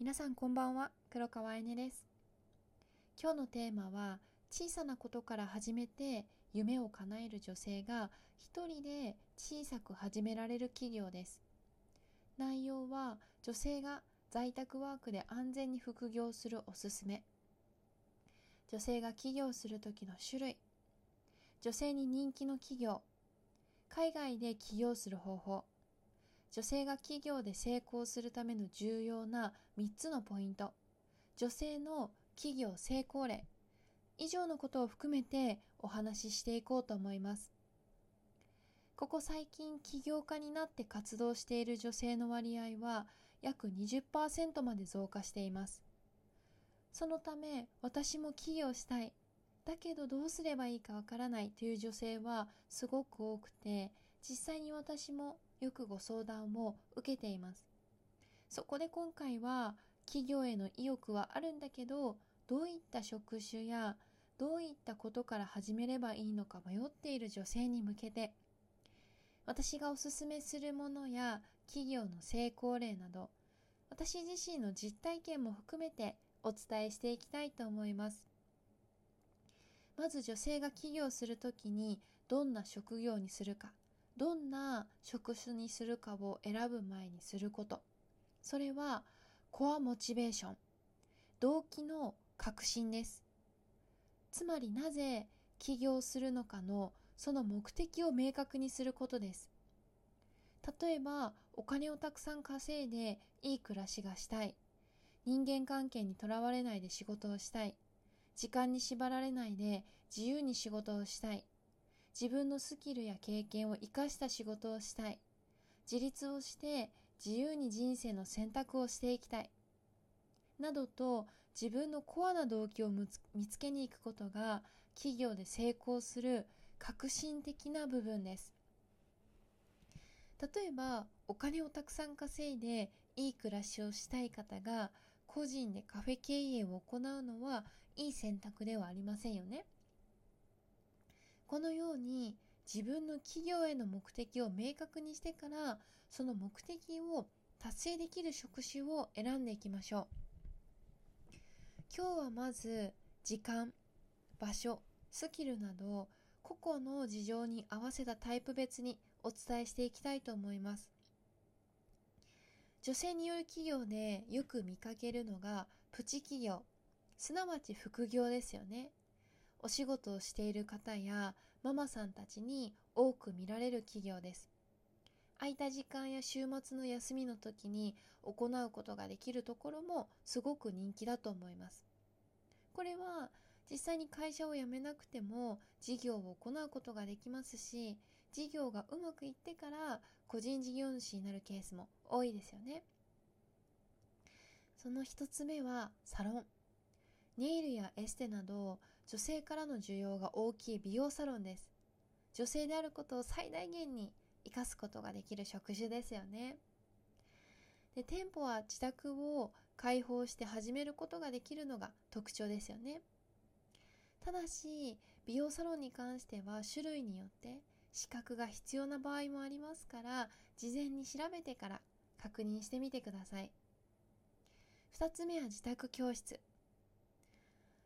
皆さんこんばんは。黒川えねです。今日のテーマは小さなことから始めて夢を叶える女性が一人で小さく始められる企業です。内容は女性が在宅ワークで安全に副業するおすすめ。女性が起業する時の種類。女性に人気の企業。海外で起業する方法。女性が企業で成功するための重要な3つのポイント。女性の企業成功例。以上のことを含めてお話ししていこうと思います。ここ最近起業家になって活動している女性の割合は約20%まで増加しています。そのため私も起業したい。だけどどうすればいいかわからないという女性はすごく多くて実際に私もよくご相談を受けています。そこで今回は企業への意欲はあるんだけどどういった職種やどういったことから始めればいいのか迷っている女性に向けて私がおすすめするものや企業の成功例など私自身の実体験も含めてお伝えしていきたいと思います。まず女性が起業するときにどんな職業にするか。どんな職種にするかを選ぶ前にすること。それはコアモチベーション。動機の革新です。つまりなぜ起業するのかのその目的を明確にすることです。例えばお金をたくさん稼いでいい暮らしがしたい。人間関係にとらわれないで仕事をしたい。時間に縛られないで自由に仕事をしたい。自分のスキルや経験を生かした仕事をしたい。自立をして自由に人生の選択をしていきたい。などと自分のコアな動機を見つけに行くことが企業で成功する革新的な部分です。例えばお金をたくさん稼いでいい暮らしをしたい方が個人でカフェ経営を行うのはいい選択ではありませんよね。このように自分の企業への目的を明確にしてからその目的を達成できる職種を選んでいきましょう。今日はまず時間場所スキルなど個々の事情に合わせたタイプ別にお伝えしていきたいと思います。女性による企業でよく見かけるのがプチ企業。すなわち副業ですよね。お仕事をしている方やママさんたちに多く見られる企業です。空いた時間や週末の休みの時に行うことができるところもすごく人気だと思います。これは実際に会社を辞めなくても事業を行うことができますし事業がうまくいってから個人事業主になるケースも多いですよね。その一つ目はサロン。ネイルやエステなど女性からの需要が大きい美容サロンです。女性であることを最大限に生かすことができる職種ですよね。で店舗は自宅を開放して始めることができるのが特徴ですよね。ただし美容サロンに関しては種類によって資格が必要な場合もありますから事前に調べてから確認してみてください2つ目は自宅教室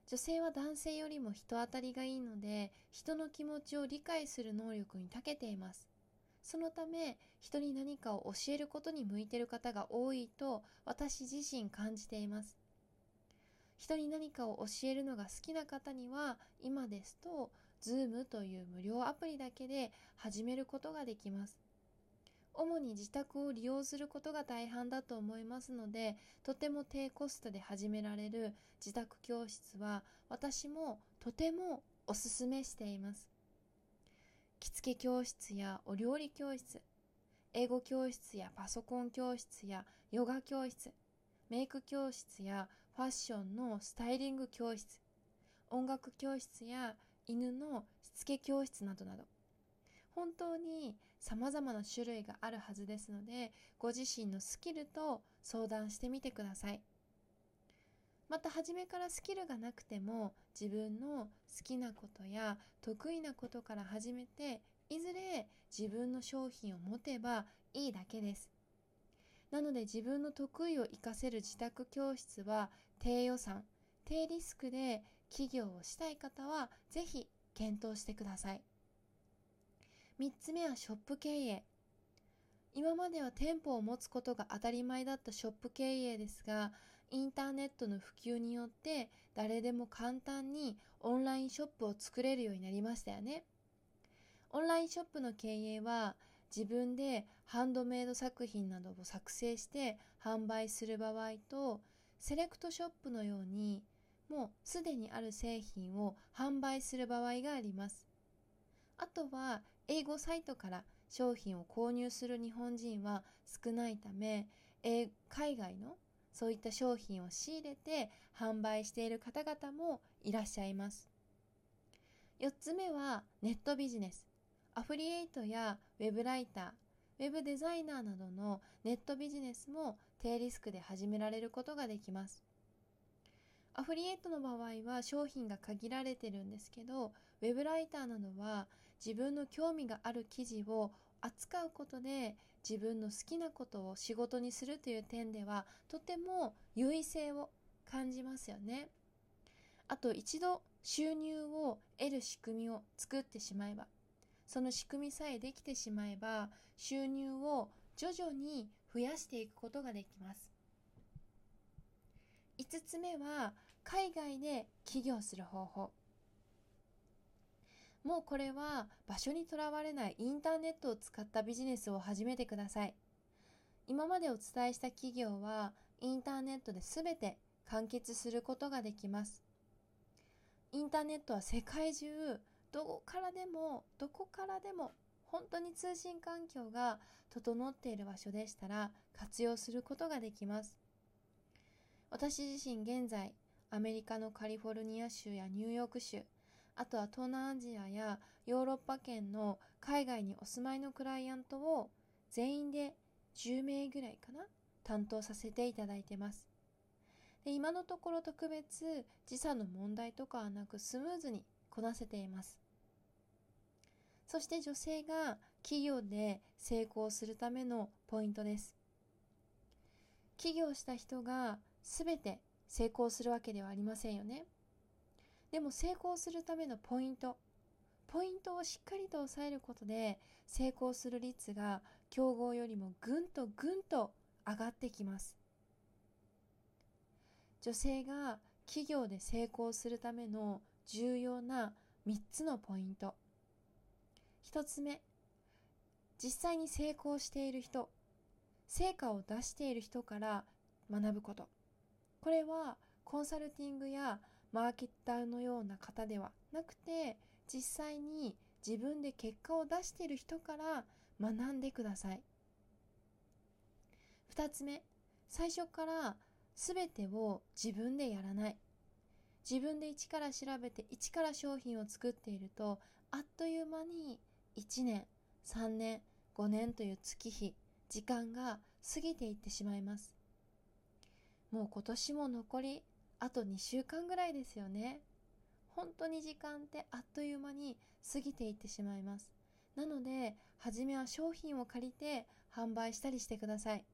女性は男性よりも人当たりがいいので人の気持ちを理解する能力に長けています。そのため人に何かを教えることに向いている方が多いと私自身感じています。人に何かを教えるのが好きな方には今ですと Zoom という無料アプリだけで始めることができます。主に自宅を利用することが大半だと思いますのでとても低コストで始められる自宅教室は私もとてもおすすめしています。着付け教室やお料理教室英語教室やパソコン教室やヨガ教室メイク教室やファッションのスタイリング教室音楽教室や犬のしつけ教室などなど。本当に様々な種類があるはずですのでご自身のスキルと相談してみてくださいまた初めからスキルがなくても自分の好きなことや得意なことから始めていずれ自分の商品を持てばいいだけですなので自分の得意を活かせる自宅教室は低予算、低リスクで起業をしたい方はぜひ検討してください。3つ目はショップ経営。今までは店舗を持つことが当たり前だったショップ経営ですが、インターネットの普及によって誰でも簡単にオンラインショップを作れるようになりましたよね。オンラインショップの経営は自分でハンドメイド作品などを作成して販売する場合とセレクトショップのようにもうすでにある製品を販売する場合があります。あとは英語サイトから商品を購入する日本人は少ないため海外のそういった商品を仕入れて販売している方々もいらっしゃいます。4つ目はネットビジネス。アフリエイトやウェブライター、ウェブデザイナーなどのネットビジネスも低リスクで始められることができます。アフリエイトの場合は商品が限られてるんですけど、ウェブライターなどは自分の興味がある記事を扱うことで自分の好きなことを仕事にするという点ではとても優位性を感じますよね。あと一度収入を得る仕組みを作ってしまえばその仕組みさえできてしまえば収入を徐々に増やしていくことができます5つ目は海外で起業する方法もうこれは場所にとらわれないインターネットを使ったビジネスを始めてください。今までお伝えした企業はインターネットで全て完結することができます。インターネットは世界中どこからでもどこからでも本当に通信環境が整っている場所でしたら活用することができます。私自身現在アメリカのカリフォルニア州やニューヨーク州あとは東南アジアやヨーロッパ圏の海外にお住まいのクライアントを全員で10名ぐらいかな担当させていただいてますで今のところ特別時差の問題とかはなくスムーズにこなせていますそして女性が企業で成功するためのポイントです。起業した人が全て成功するわけではありませんよね。でも成功するためのポイント、ポイントをしっかりと押さえることで成功する率が競合よりもぐんとぐんと上がってきます。女性が企業で成功するための重要な3つのポイント。1つ目実際に成功している人成果を出している人から学ぶことこれはコンサルティングやマーケッターのような方ではなくて実際に自分で結果を出している人から学んでください。2つ目。最初から全てを自分でやらない。自分で一から調べて一から商品を作っているとあっという間に1年、3年、5年という月日、時間が過ぎていってしまいます。もう今年も残りあと2週間ぐらいですよね。本当に時間ってあっという間に過ぎていってしまいます。なので、初めは商品を借りて販売したりしてください。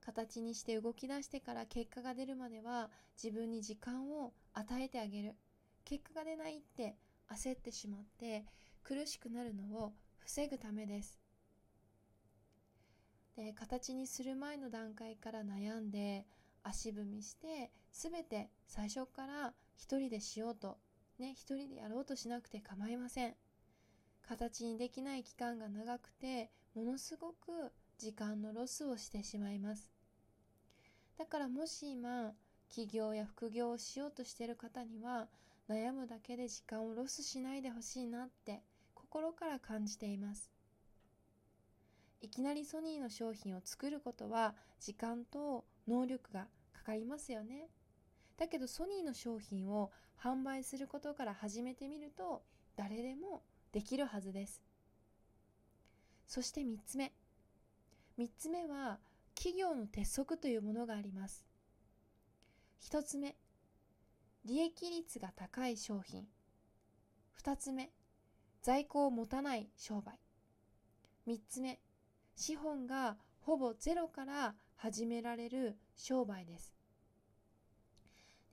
形にして動き出してから結果が出るまでは自分に時間を与えてあげる。結果が出ないって焦ってしまって苦しくなるのを防ぐためです。で形にする前の段階から悩んで足踏みして全て最初から一人でしようとね一人でやろうとしなくて構いません。形にできない期間が長くてものすごく時間のロスをしてしまいます。だからもし今起業や副業をしようとしている方には悩むだけで時間をロスしないでほしいなって心から感じています。いきなりソニーの商品を作ることは時間と能力がかかりますよね。だけどソニーの商品を販売することから始めてみると誰でもできるはずです。そして3つ目。3つ目は企業の鉄則というものがあります。1つ目。利益率が高い商品。2つ目。在庫を持たない商売。3つ目。資本がほぼゼロから始められる商売です。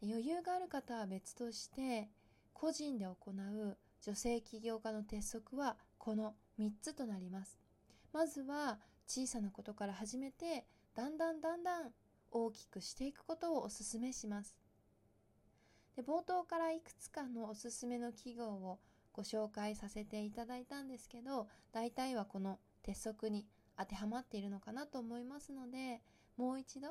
余裕がある方は別として個人で行う女性起業家の鉄則はこの3つとなります。まずは小さなことから始めてだんだんだんだん大きくしていくことをお勧めします。で冒頭からいくつかのおすすめの企業をご紹介させていただいたんですけど大体はこの鉄則に当てはまっているのかなと思いますのでもう一度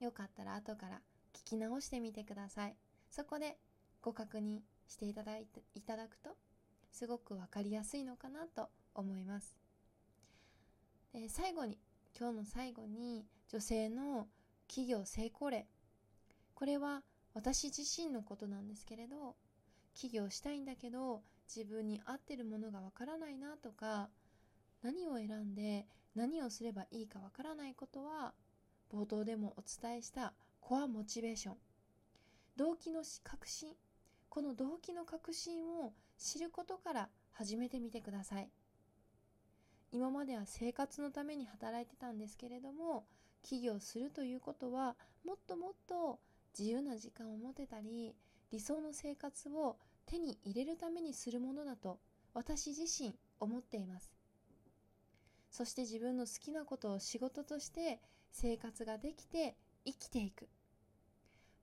よかったら後から聞き直してみてください。そこでご確認していただいていただくとすごく分かりやすいのかなと思います。で最後に今日の最後に女性の企業成功例。これは私自身のことなんですけれど起業したいんだけど自分に合ってるものがわからないなとか何を選んで何をすればいいかわからないことは冒頭でもお伝えしたコアモチベーション。動機の確信この動機の確信を知ることから始めてみてください。今までは生活のために働いてたんですけれども起業するということはもっともっと自由な時間を持てたり理想の生活を手に入れるためにするものだと私自身思っています。そして自分の好きなことを仕事として生活ができて生きていく。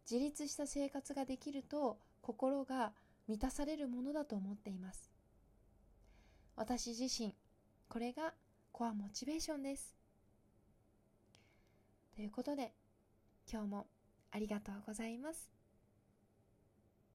自立した生活ができると心が満たされるものだと思っています。私自身これがコアモチベーションです。ということで今日もありがとうございます。